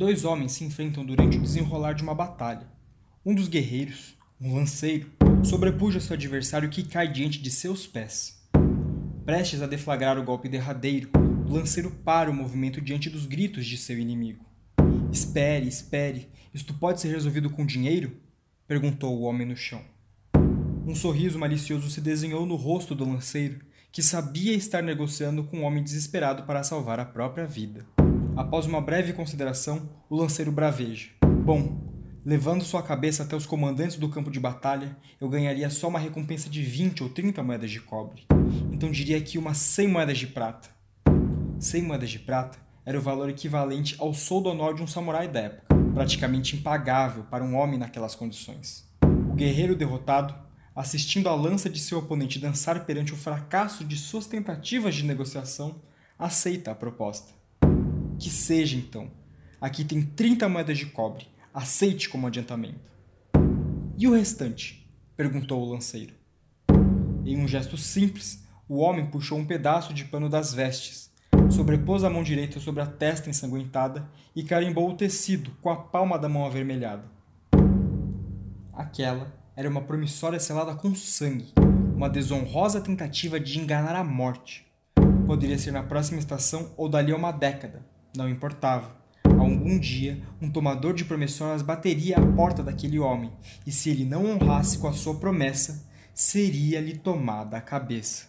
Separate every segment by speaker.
Speaker 1: Dois homens se enfrentam durante o desenrolar de uma batalha. Um dos guerreiros, um lanceiro, sobrepuja seu adversário que cai diante de seus pés. Prestes a deflagrar o golpe derradeiro, o lanceiro para o movimento diante dos gritos de seu inimigo. Espere, espere, isto pode ser resolvido com dinheiro? perguntou o homem no chão. Um sorriso malicioso se desenhou no rosto do lanceiro, que sabia estar negociando com um homem desesperado para salvar a própria vida. Após uma breve consideração, o lanceiro braveja. Bom, levando sua cabeça até os comandantes do campo de batalha, eu ganharia só uma recompensa de 20 ou 30 moedas de cobre. Então diria que umas 100 moedas de prata. 100 moedas de prata era o valor equivalente ao soldo anual de um samurai da época, praticamente impagável para um homem naquelas condições. O guerreiro derrotado, assistindo a lança de seu oponente dançar perante o fracasso de suas tentativas de negociação, aceita a proposta. Que seja então. Aqui tem 30 moedas de cobre. Aceite como adiantamento. E o restante? perguntou o lanceiro. Em um gesto simples, o homem puxou um pedaço de pano das vestes, sobrepôs a mão direita sobre a testa ensanguentada e carimbou o tecido com a palma da mão avermelhada. Aquela era uma promissória selada com sangue, uma desonrosa tentativa de enganar a morte. Poderia ser na próxima estação ou dali a uma década, não importava. Algum dia, um tomador de promessórias bateria à porta daquele homem, e se ele não honrasse com a sua promessa, seria-lhe tomada a cabeça.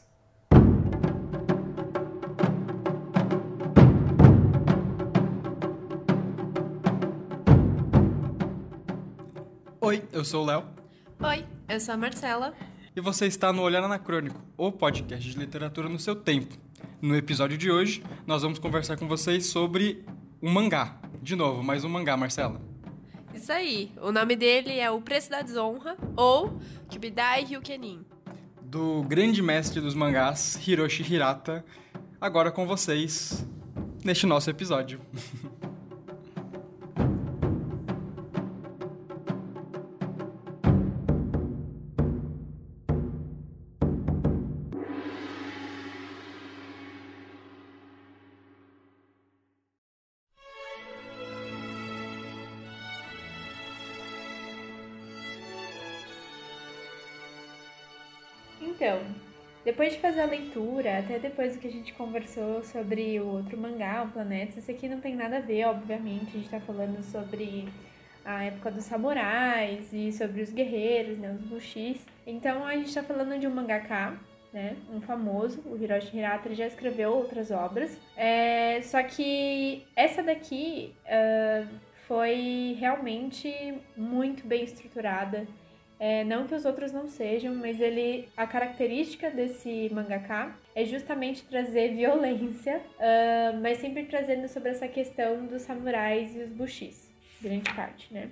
Speaker 1: Oi, eu sou o Léo.
Speaker 2: Oi, eu sou a Marcela.
Speaker 1: E você está no Olhar Anacrônico, o podcast de literatura no seu tempo. No episódio de hoje, nós vamos conversar com vocês sobre um mangá. De novo, mais um mangá, Marcela.
Speaker 2: Isso aí. O nome dele é O Preço da Desonra ou Kibidai Ryukenin.
Speaker 1: Do grande mestre dos mangás, Hiroshi Hirata, agora com vocês neste nosso episódio.
Speaker 2: depois de fazer a leitura, até depois do que a gente conversou sobre o outro mangá, o Planeta, esse aqui não tem nada a ver, obviamente. A gente tá falando sobre a época dos samurais e sobre os guerreiros, né, os bushis. Então a gente tá falando de um mangaka, né, um famoso, o Hiroshi Hirata, ele já escreveu outras obras. É, só que essa daqui uh, foi realmente muito bem estruturada é, não que os outros não sejam, mas ele a característica desse mangaka é justamente trazer violência, uh, mas sempre trazendo sobre essa questão dos samurais e os bushis, grande parte, né?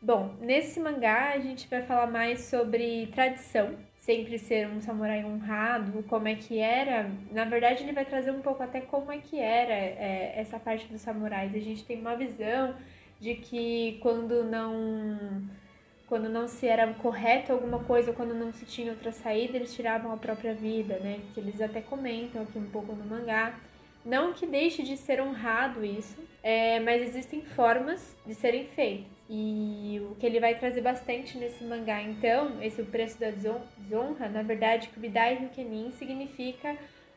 Speaker 2: Bom, nesse mangá a gente vai falar mais sobre tradição, sempre ser um samurai honrado, como é que era. Na verdade, ele vai trazer um pouco até como é que era é, essa parte dos samurais. A gente tem uma visão de que quando não quando não se era correto alguma coisa, quando não se tinha outra saída, eles tiravam a própria vida, né? Que eles até comentam aqui um pouco no mangá. Não que deixe de ser honrado isso, é, mas existem formas de serem feitas. E o que ele vai trazer bastante nesse mangá, então, esse o preço da desonra, na verdade, Kubidai Ryukenin significa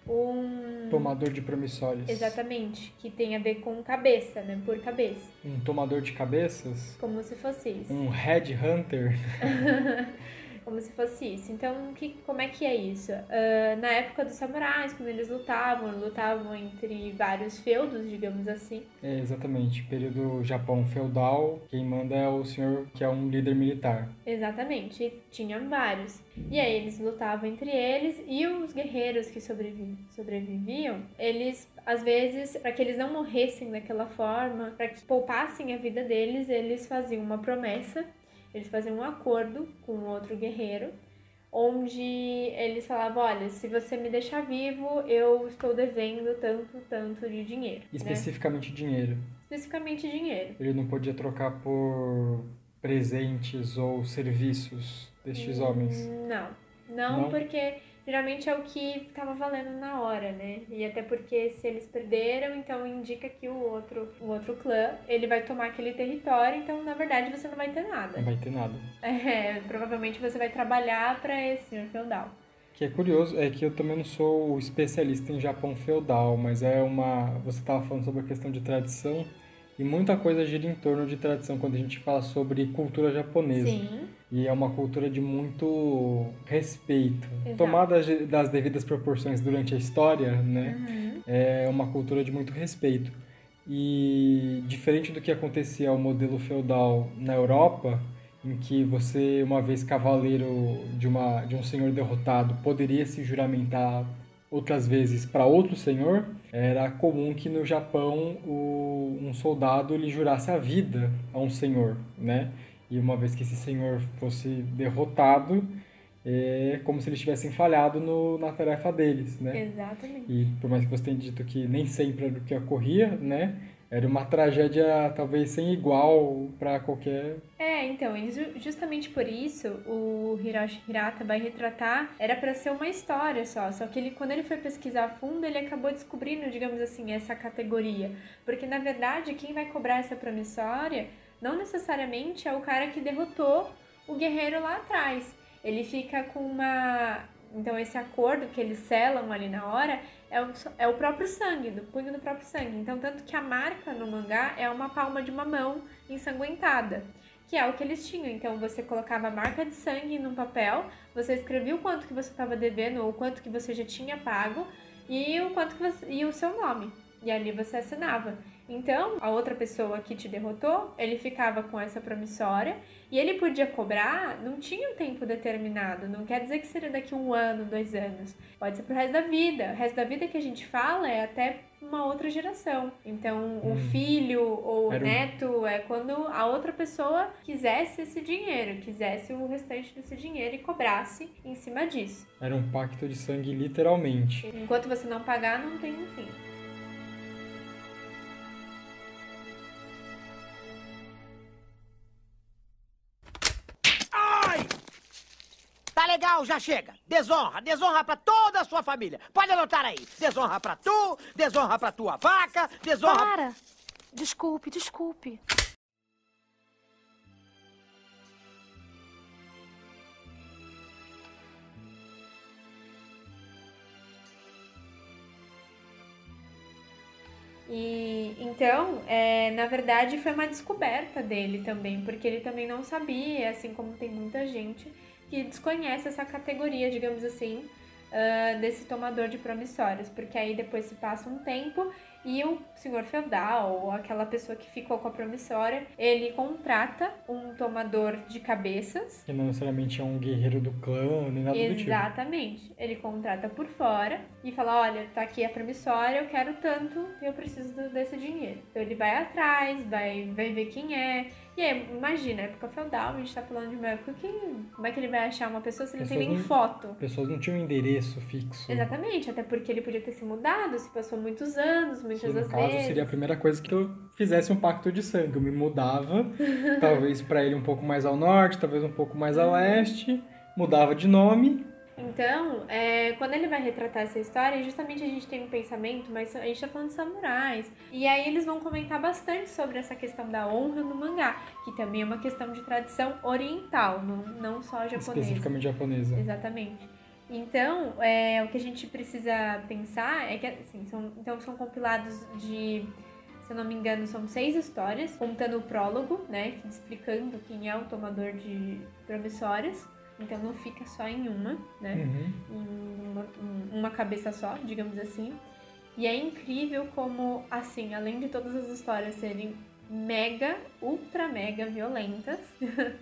Speaker 2: um.
Speaker 1: Tomador de promissórios.
Speaker 2: Exatamente, que tem a ver com cabeça, né? Por cabeça.
Speaker 1: Um tomador de cabeças?
Speaker 2: Como se fosse isso.
Speaker 1: Um headhunter?
Speaker 2: como se fosse isso. Então, que, como é que é isso? Uh, na época dos samurais, quando eles lutavam, lutavam entre vários feudos, digamos assim.
Speaker 1: É, exatamente. Período Japão feudal, quem manda é o senhor que é um líder militar.
Speaker 2: Exatamente. E tinham vários. E aí eles lutavam entre eles e os guerreiros que sobrevi sobreviviam, eles às vezes, para que eles não morressem daquela forma, para que poupassem a vida deles, eles faziam uma promessa eles faziam um acordo com outro guerreiro, onde eles falavam: olha, se você me deixar vivo, eu estou devendo tanto, tanto de dinheiro. Né?
Speaker 1: Especificamente né? dinheiro.
Speaker 2: Especificamente dinheiro.
Speaker 1: Ele não podia trocar por presentes ou serviços destes
Speaker 2: hum,
Speaker 1: homens?
Speaker 2: Não. não. Não, porque geralmente é o que estava valendo na hora, né? E até porque se eles perderam, então indica que o outro, o outro clã, ele vai tomar aquele território, então na verdade você não vai ter nada.
Speaker 1: Não vai ter nada.
Speaker 2: É, provavelmente você vai trabalhar para esse senhor feudal.
Speaker 1: Que é curioso, é que eu também não sou especialista em Japão feudal, mas é uma. Você estava falando sobre a questão de tradição e muita coisa gira em torno de tradição quando a gente fala sobre cultura japonesa.
Speaker 2: Sim.
Speaker 1: E é uma cultura de muito respeito. Exato. Tomada das devidas proporções durante a história, né? Uhum. É uma cultura de muito respeito. E diferente do que acontecia ao modelo feudal na Europa, em que você, uma vez cavaleiro de, uma, de um senhor derrotado, poderia se juramentar outras vezes para outro senhor, era comum que no Japão o, um soldado lhe jurasse a vida a um senhor, né? E uma vez que esse senhor fosse derrotado, é como se eles tivessem falhado no, na tarefa deles, né?
Speaker 2: Exatamente.
Speaker 1: E por mais que você tenha dito que nem sempre era o que ocorria, né? Era uma tragédia talvez sem igual para qualquer.
Speaker 2: É, então, justamente por isso o Hiroshi Hirata vai retratar era para ser uma história só, só que ele quando ele foi pesquisar a fundo, ele acabou descobrindo, digamos assim, essa categoria, porque na verdade quem vai cobrar essa promissória não necessariamente é o cara que derrotou o guerreiro lá atrás. Ele fica com uma. Então, esse acordo que eles selam ali na hora é o, é o próprio sangue, do punho do próprio sangue. Então, tanto que a marca no mangá é uma palma de uma mão ensanguentada, que é o que eles tinham. Então, você colocava a marca de sangue num papel, você escrevia o quanto que você estava devendo ou o quanto que você já tinha pago e o quanto você, e o seu nome. E ali você assinava. Então, a outra pessoa que te derrotou, ele ficava com essa promissória e ele podia cobrar, não tinha um tempo determinado, não quer dizer que seria daqui um ano, dois anos. Pode ser pro resto da vida. O resto da vida que a gente fala é até uma outra geração. Então, hum. o filho ou o neto é quando a outra pessoa quisesse esse dinheiro, quisesse o restante desse dinheiro e cobrasse em cima disso.
Speaker 1: Era um pacto de sangue, literalmente.
Speaker 2: Enquanto você não pagar, não tem fim.
Speaker 3: Legal, já chega. Desonra, desonra pra toda a sua família. Pode anotar aí. Desonra pra tu, desonra pra tua vaca, desonra...
Speaker 4: Para! Desculpe, desculpe.
Speaker 2: E então, é, na verdade, foi uma descoberta dele também, porque ele também não sabia, assim como tem muita gente que desconhece essa categoria, digamos assim, uh, desse tomador de promissórios, porque aí depois se passa um tempo e o senhor feudal, ou aquela pessoa que ficou com a promissória, ele contrata um tomador de cabeças.
Speaker 1: Que não necessariamente é um guerreiro do clã, nem nada
Speaker 2: Exatamente.
Speaker 1: do tipo.
Speaker 2: Exatamente. Ele contrata por fora e fala: olha, tá aqui a promissória, eu quero tanto eu preciso desse dinheiro. Então ele vai atrás, vai, vai ver quem é e aí, imagina, época feudal, a gente tá falando de uma época que. Como é que ele vai achar uma pessoa se ele não tem nem não, foto?
Speaker 1: Pessoas não tinham endereço fixo.
Speaker 2: Exatamente, até porque ele podia ter se mudado, se passou muitos anos, muitas que,
Speaker 1: no caso, seria a primeira coisa que eu fizesse um pacto de sangue. Eu me mudava, talvez para ele um pouco mais ao norte, talvez um pouco mais a uhum. leste, mudava de nome
Speaker 2: então, é, quando ele vai retratar essa história, justamente a gente tem um pensamento, mas a gente tá falando de samurais. E aí eles vão comentar bastante sobre essa questão da honra no mangá, que também é uma questão de tradição oriental, não, não só japonesa.
Speaker 1: Especificamente japonesa.
Speaker 2: Exatamente. Então, é, o que a gente precisa pensar é que, assim, são, então são compilados de, se eu não me engano, são seis histórias, contando o prólogo, né, explicando quem é o tomador de promissórias. Então não fica só em uma, né? Uhum. Em uma, uma cabeça só, digamos assim. E é incrível como, assim, além de todas as histórias serem mega, ultra mega violentas,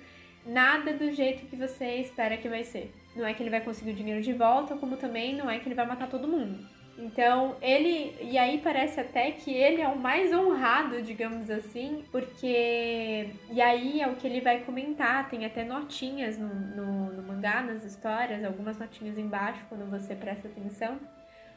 Speaker 2: nada do jeito que você espera que vai ser. Não é que ele vai conseguir o dinheiro de volta, como também não é que ele vai matar todo mundo. Então, ele. E aí parece até que ele é o mais honrado, digamos assim, porque. E aí é o que ele vai comentar, tem até notinhas no, no, no mangá, nas histórias, algumas notinhas embaixo, quando você presta atenção,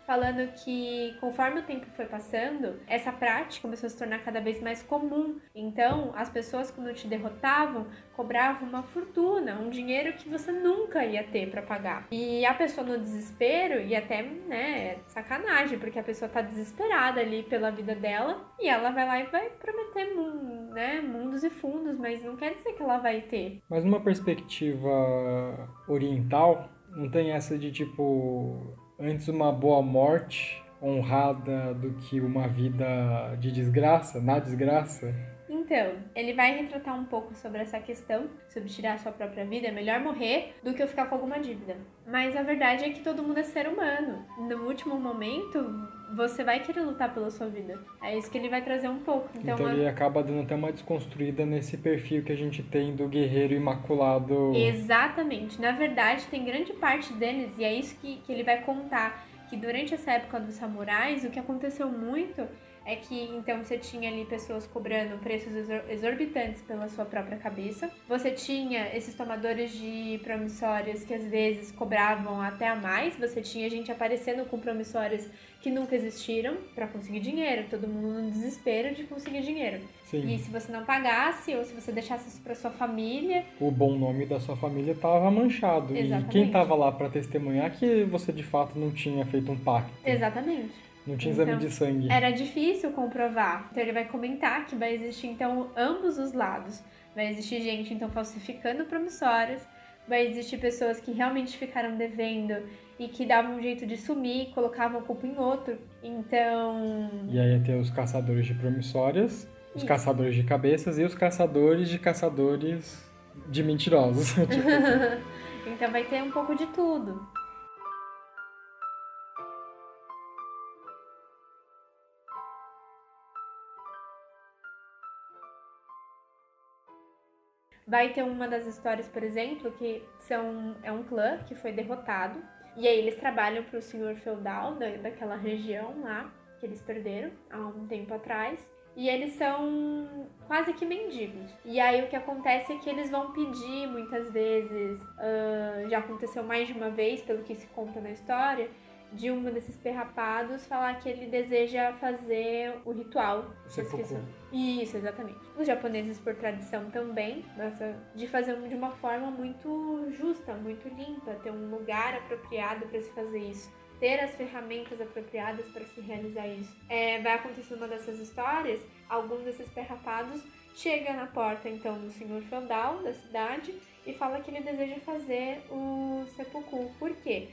Speaker 2: falando que conforme o tempo foi passando, essa prática começou a se tornar cada vez mais comum. Então, as pessoas quando te derrotavam cobravam uma fortuna, um dinheiro que você nunca ia ter para pagar. E a pessoa no desespero, e até, né, sacanagem, porque a pessoa tá desesperada ali pela vida dela, e ela vai lá e vai prometer, né, mundos e fundos, mas não quer dizer que ela vai ter.
Speaker 1: Mas numa perspectiva oriental, não tem essa de tipo, antes uma boa morte honrada do que uma vida de desgraça, na desgraça?
Speaker 2: Então, ele vai retratar um pouco sobre essa questão, sobre tirar a sua própria vida. É melhor morrer do que eu ficar com alguma dívida. Mas a verdade é que todo mundo é ser humano. No último momento, você vai querer lutar pela sua vida. É isso que ele vai trazer um pouco.
Speaker 1: Então, então ele
Speaker 2: a...
Speaker 1: acaba dando até uma desconstruída nesse perfil que a gente tem do guerreiro imaculado.
Speaker 2: Exatamente. Na verdade, tem grande parte deles, e é isso que, que ele vai contar, que durante essa época dos samurais, o que aconteceu muito é que então você tinha ali pessoas cobrando preços exorbitantes pela sua própria cabeça. Você tinha esses tomadores de promissórias que às vezes cobravam até a mais. Você tinha gente aparecendo com promissórias que nunca existiram para conseguir dinheiro. Todo mundo no desespero de conseguir dinheiro.
Speaker 1: Sim.
Speaker 2: E se você não pagasse ou se você deixasse isso para sua família,
Speaker 1: o bom nome da sua família estava manchado.
Speaker 2: Exatamente.
Speaker 1: E quem estava lá para testemunhar que você de fato não tinha feito um pacto.
Speaker 2: Exatamente.
Speaker 1: Não tinha exame
Speaker 2: então,
Speaker 1: de sangue.
Speaker 2: Era difícil comprovar. Então ele vai comentar que vai existir então ambos os lados. Vai existir gente então falsificando promissórias, vai existir pessoas que realmente ficaram devendo e que davam um jeito de sumir, colocavam a culpa em outro. Então.
Speaker 1: E aí ia ter os caçadores de promissórias, os Isso. caçadores de cabeças e os caçadores de caçadores de mentirosos. tipo assim.
Speaker 2: então vai ter um pouco de tudo. Vai ter uma das histórias, por exemplo, que são, é um clã que foi derrotado. E aí eles trabalham para o senhor feudal da, daquela região lá, que eles perderam há um tempo atrás. E eles são quase que mendigos. E aí o que acontece é que eles vão pedir muitas vezes, uh, já aconteceu mais de uma vez, pelo que se conta na história, de um desses perrapados falar que ele deseja fazer o ritual.
Speaker 1: Seppuku.
Speaker 2: Isso, exatamente. Os japoneses, por tradição também, nossa, de fazer de uma forma muito justa, muito limpa, ter um lugar apropriado para se fazer isso. Ter as ferramentas apropriadas para se realizar isso. É, vai acontecer uma dessas histórias, algum desses perrapados chega na porta então do senhor feudal da cidade e fala que ele deseja fazer o seppuku. Por quê?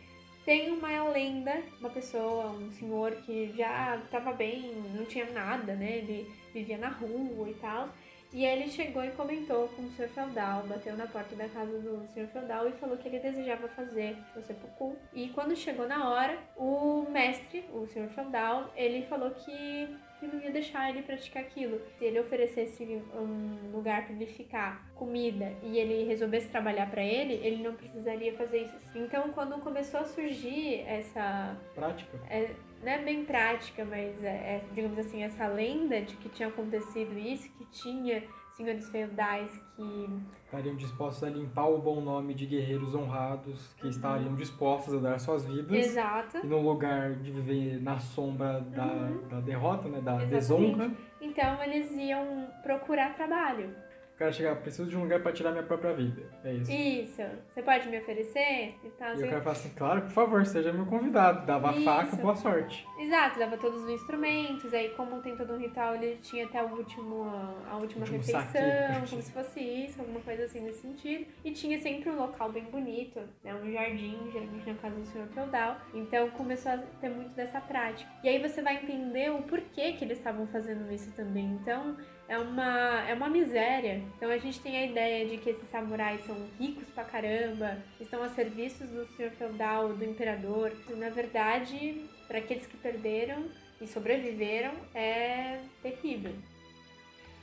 Speaker 2: Tem uma lenda, uma pessoa, um senhor que já estava bem, não tinha nada, né? Ele vivia na rua e tal. E ele chegou e comentou com o senhor feudal, bateu na porta da casa do senhor feudal e falou que ele desejava fazer o seppuku. E quando chegou na hora, o mestre, o senhor feudal, ele falou que que não ia deixar ele praticar aquilo. Se ele oferecesse um lugar para ele ficar, comida, e ele resolvesse trabalhar para ele, ele não precisaria fazer isso. Então, quando começou a surgir essa
Speaker 1: prática,
Speaker 2: é, não é bem prática, mas é, é, digamos assim, essa lenda de que tinha acontecido isso, que tinha senhores feudais que
Speaker 1: estariam dispostos a limpar o bom nome de guerreiros honrados que uhum. estariam dispostos a dar suas vidas
Speaker 2: Exato.
Speaker 1: e no lugar de viver na sombra da, uhum. da derrota, né, da
Speaker 2: Exatamente.
Speaker 1: desonra.
Speaker 2: Então eles iam procurar trabalho.
Speaker 1: O cara chegar, preciso de um lugar para tirar minha própria vida. É isso.
Speaker 2: Isso. Você pode me oferecer?
Speaker 1: E, tal, e o cara fala assim, claro, por favor, seja meu convidado. Dava isso. faca, boa sorte.
Speaker 2: Exato, dava todos os instrumentos. Aí, como tem todo um ritual, ele tinha até o último, a última refeição, saque. como se fosse isso, alguma coisa assim nesse sentido. E tinha sempre um local bem bonito, né? Um jardim, geralmente na casa do senhor feudal. Então começou a ter muito dessa prática. E aí você vai entender o porquê que eles estavam fazendo isso também. Então, é uma, é uma miséria. Então a gente tem a ideia de que esses samurais são ricos pra caramba, estão a serviços do senhor feudal, do imperador. Na verdade, para aqueles que perderam e sobreviveram, é terrível.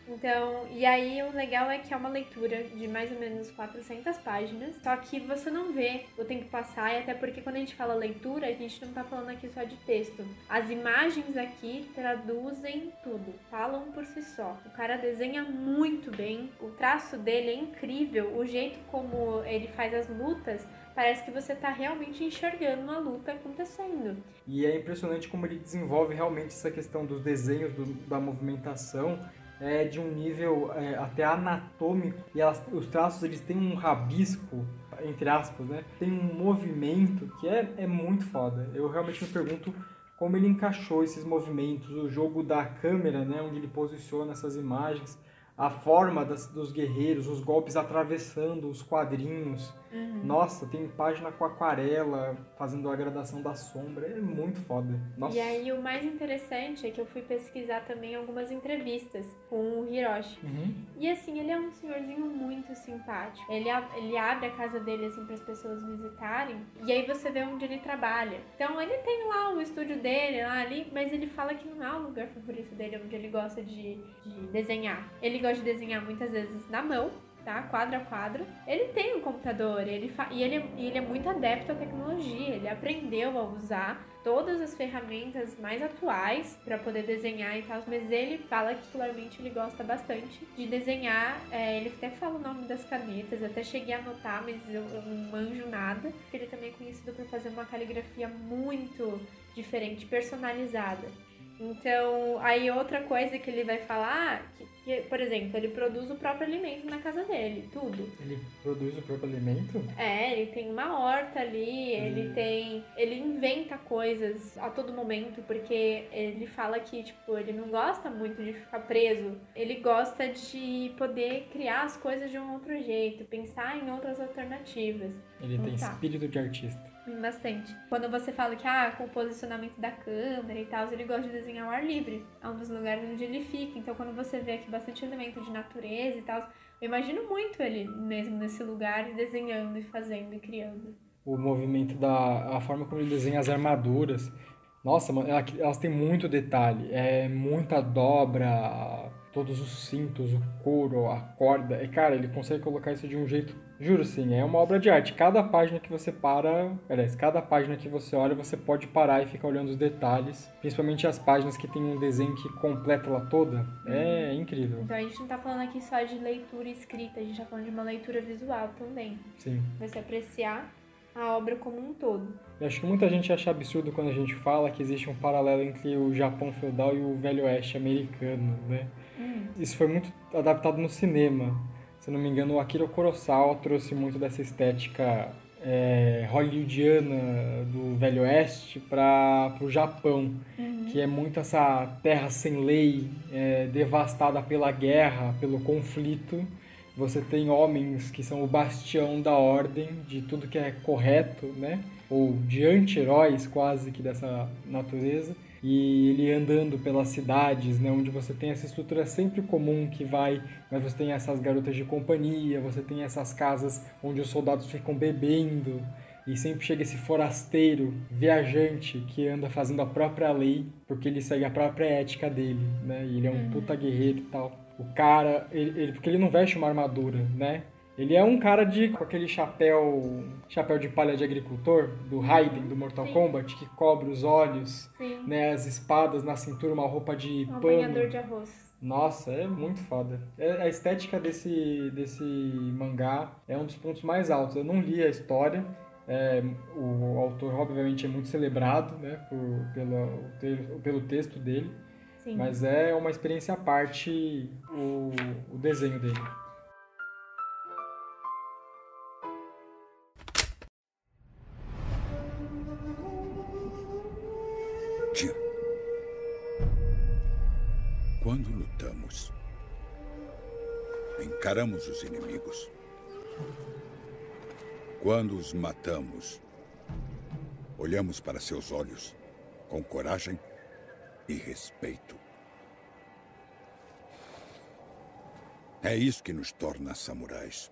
Speaker 2: Então, e aí o legal é que é uma leitura de mais ou menos 400 páginas, só que você não vê o tempo passar, e até porque quando a gente fala leitura, a gente não tá falando aqui só de texto. As imagens aqui traduzem tudo, falam por si só. O cara desenha muito bem, o traço dele é incrível, o jeito como ele faz as lutas parece que você está realmente enxergando uma luta acontecendo.
Speaker 1: E é impressionante como ele desenvolve realmente essa questão dos desenhos, do, da movimentação, é de um nível é, até anatômico. E elas, os traços eles têm um rabisco, entre aspas, né? Tem um movimento que é, é muito foda. Eu realmente me pergunto como ele encaixou esses movimentos, o jogo da câmera, né? Onde ele posiciona essas imagens a forma das, dos guerreiros, os golpes atravessando os quadrinhos. Uhum. Nossa, tem página com aquarela, fazendo a gradação da sombra. É muito foda. Nossa.
Speaker 2: E aí o mais interessante é que eu fui pesquisar também algumas entrevistas com o Hiroshi. Uhum. E assim, ele é um senhorzinho muito simpático. Ele, ele abre a casa dele assim para as pessoas visitarem. E aí você vê onde ele trabalha. Então ele tem lá o estúdio dele, lá ali, mas ele fala que não é o lugar favorito dele, onde ele gosta de, de desenhar. Ele gosta de desenhar muitas vezes na mão tá? Quadro a quadro. Ele tem um computador, ele fa... e ele, ele é muito adepto à tecnologia, ele aprendeu a usar todas as ferramentas mais atuais para poder desenhar e tal, mas ele fala que particularmente ele gosta bastante de desenhar. É, ele até fala o nome das canetas, até cheguei a anotar, mas eu, eu não manjo nada. Ele também é conhecido por fazer uma caligrafia muito diferente, personalizada. Então, aí outra coisa que ele vai falar, que, que, por exemplo, ele produz o próprio alimento na casa dele, tudo.
Speaker 1: Ele produz o próprio alimento?
Speaker 2: É, ele tem uma horta ali, hum. ele tem. Ele inventa coisas a todo momento, porque ele fala que, tipo, ele não gosta muito de ficar preso. Ele gosta de poder criar as coisas de um outro jeito, pensar em outras alternativas.
Speaker 1: Ele então, tem tá. espírito de artista.
Speaker 2: Bastante. Quando você fala que, ah, com o posicionamento da câmera e tal, ele gosta de desenhar ao ar livre. É um dos lugares onde ele fica. Então, quando você vê aqui bastante elemento de natureza e tal, eu imagino muito ele mesmo nesse lugar, desenhando e fazendo e criando.
Speaker 1: O movimento da... a forma como ele desenha as armaduras. Nossa, elas têm muito detalhe. É muita dobra, todos os cintos, o couro, a corda. E, cara, ele consegue colocar isso de um jeito Juro sim, é uma obra de arte. Cada página que você para, aliás, cada página que você olha, você pode parar e ficar olhando os detalhes. Principalmente as páginas que tem um desenho que completa ela toda. É uhum. incrível.
Speaker 2: Então a gente não tá falando aqui só de leitura escrita, a gente tá falando de uma leitura visual também.
Speaker 1: Sim.
Speaker 2: Você apreciar a obra como um todo.
Speaker 1: Eu acho que muita gente acha absurdo quando a gente fala que existe um paralelo entre o Japão feudal e o Velho Oeste americano, né? Hum. Isso foi muito adaptado no cinema se não me engano, o Akira Kurosawa trouxe muito dessa estética é, hollywoodiana do Velho Oeste para o Japão, uhum. que é muito essa terra sem lei, é, devastada pela guerra, pelo conflito. Você tem homens que são o bastião da ordem, de tudo que é correto, né? ou de anti-heróis quase que dessa natureza e ele andando pelas cidades, né, onde você tem essa estrutura sempre comum que vai, mas você tem essas garotas de companhia, você tem essas casas onde os soldados ficam bebendo e sempre chega esse forasteiro, viajante que anda fazendo a própria lei porque ele segue a própria ética dele, né? E ele é um uhum. puta guerreiro e tal. O cara, ele, ele, porque ele não veste uma armadura, né? Ele é um cara de com aquele chapéu, chapéu de palha de agricultor do Raiden do Mortal Sim. Kombat que cobre os olhos, Sim. né, as espadas na cintura, uma roupa de um
Speaker 2: pano. de arroz.
Speaker 1: Nossa, é muito foda. É, a estética desse, desse mangá é um dos pontos mais altos. Eu não li a história. É, o autor, obviamente, é muito celebrado né, por, pelo, pelo texto dele. Sim. Mas é uma experiência à parte o, o desenho dele.
Speaker 5: Quando lutamos, encaramos os inimigos. Quando os matamos, olhamos para seus olhos com coragem e respeito. É isso que nos torna samurais.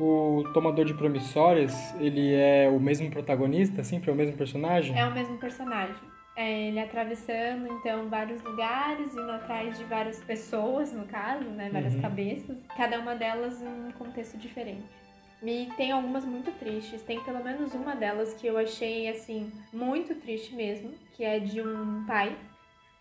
Speaker 1: O Tomador de Promissórias, ele é o mesmo protagonista, sempre é o mesmo personagem?
Speaker 2: É o mesmo personagem. É ele atravessando, então, vários lugares, indo atrás de várias pessoas, no caso, né? Várias
Speaker 1: Uhum.
Speaker 2: cabeças. Cada uma delas em um contexto diferente. E tem algumas muito tristes. Tem pelo menos uma delas que eu achei, assim, muito triste mesmo. Que é de um pai.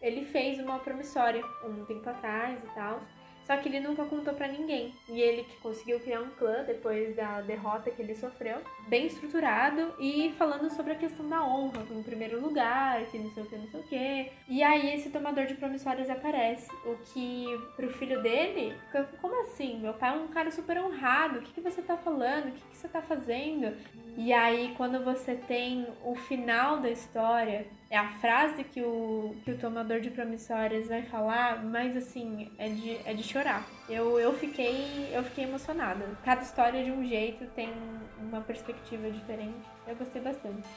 Speaker 2: Ele fez uma promissória um tempo atrás e tal. Só que ele nunca contou pra ninguém. E ele que conseguiu criar um clã depois da derrota que ele sofreu, bem estruturado e falando sobre a questão da honra, em primeiro lugar, que não sei o que, não sei o que. E aí esse tomador de promissórias aparece, o que pro filho dele, fica, como assim? Meu pai é um cara super honrado, o que, que você tá falando? O que, que você tá fazendo? E aí quando você tem o final da história, é a frase que o, que o tomador de promissórias vai falar, mas assim, é de, é de chorar. Eu, eu, fiquei, eu fiquei emocionada. Cada história de um jeito tem uma perspectiva diferente. Eu gostei bastante.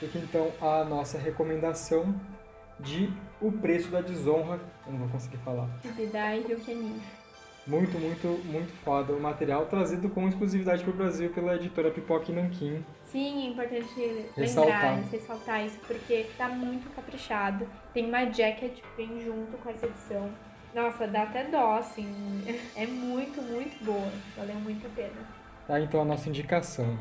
Speaker 1: Fica então a nossa recomendação de O Preço da Desonra. Eu não vou conseguir falar.
Speaker 2: Kibidai Ryukeni.
Speaker 1: Muito, muito, muito foda. O material trazido com exclusividade para o Brasil pela editora Pipoca e Nanquim.
Speaker 2: Sim, é importante
Speaker 1: Ressaltar.
Speaker 2: lembrar, ressaltar isso, porque tá muito caprichado. Tem uma jacket bem junto com essa edição. Nossa, dá até dó, assim. É muito, muito boa. Valeu muito a pena.
Speaker 1: Tá, então a nossa indicação.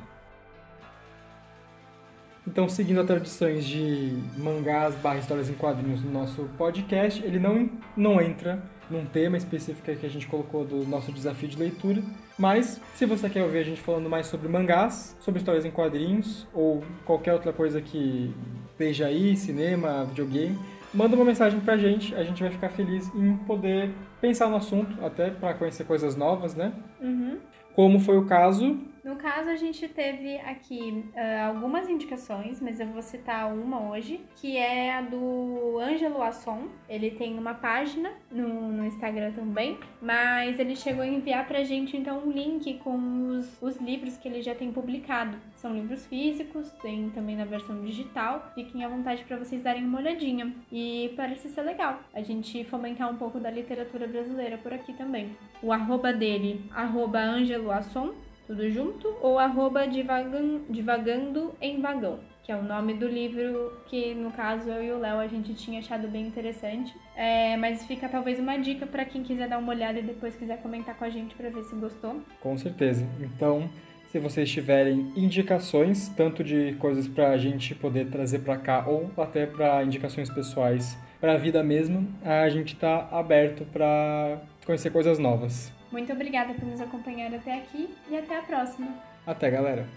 Speaker 1: Então, seguindo as tradições de mangás barra histórias em quadrinhos no nosso podcast, ele não, não entra num tema específico que a gente colocou do nosso desafio de leitura. Mas, se você quer ouvir a gente falando mais sobre mangás, sobre histórias em quadrinhos, ou qualquer outra coisa que esteja aí, cinema, videogame, manda uma mensagem pra gente, a gente vai ficar feliz em poder pensar no assunto, até para conhecer coisas novas, né?
Speaker 2: Uhum.
Speaker 1: Como foi o caso
Speaker 2: No caso, a gente teve aqui ah, algumas indicações, mas eu vou citar uma hoje, que é a do Ângelo Asson. Ele tem uma página no, no Instagram também, mas ele chegou a enviar pra gente então um link com os, os livros que ele já tem publicado. São livros físicos, tem também na versão digital. Fiquem à vontade para vocês darem uma olhadinha. E parece ser legal a gente fomentar um pouco da literatura brasileira por aqui também. O arroba dele, arroba Ângelo Asson, tudo junto, ou arroba divagan- divagando em vagão, que é o nome do livro que, no caso, eu e o Léo a gente tinha achado bem interessante. É, mas fica talvez uma dica para quem quiser dar uma olhada e depois quiser comentar com a gente para ver se gostou.
Speaker 1: Com certeza. Então, se vocês tiverem indicações, tanto de coisas para a gente poder trazer para cá ou até para indicações pessoais para a vida mesmo, a gente está aberto para conhecer coisas novas.
Speaker 2: Muito obrigada por nos acompanhar até aqui e até a próxima!
Speaker 1: Até, galera!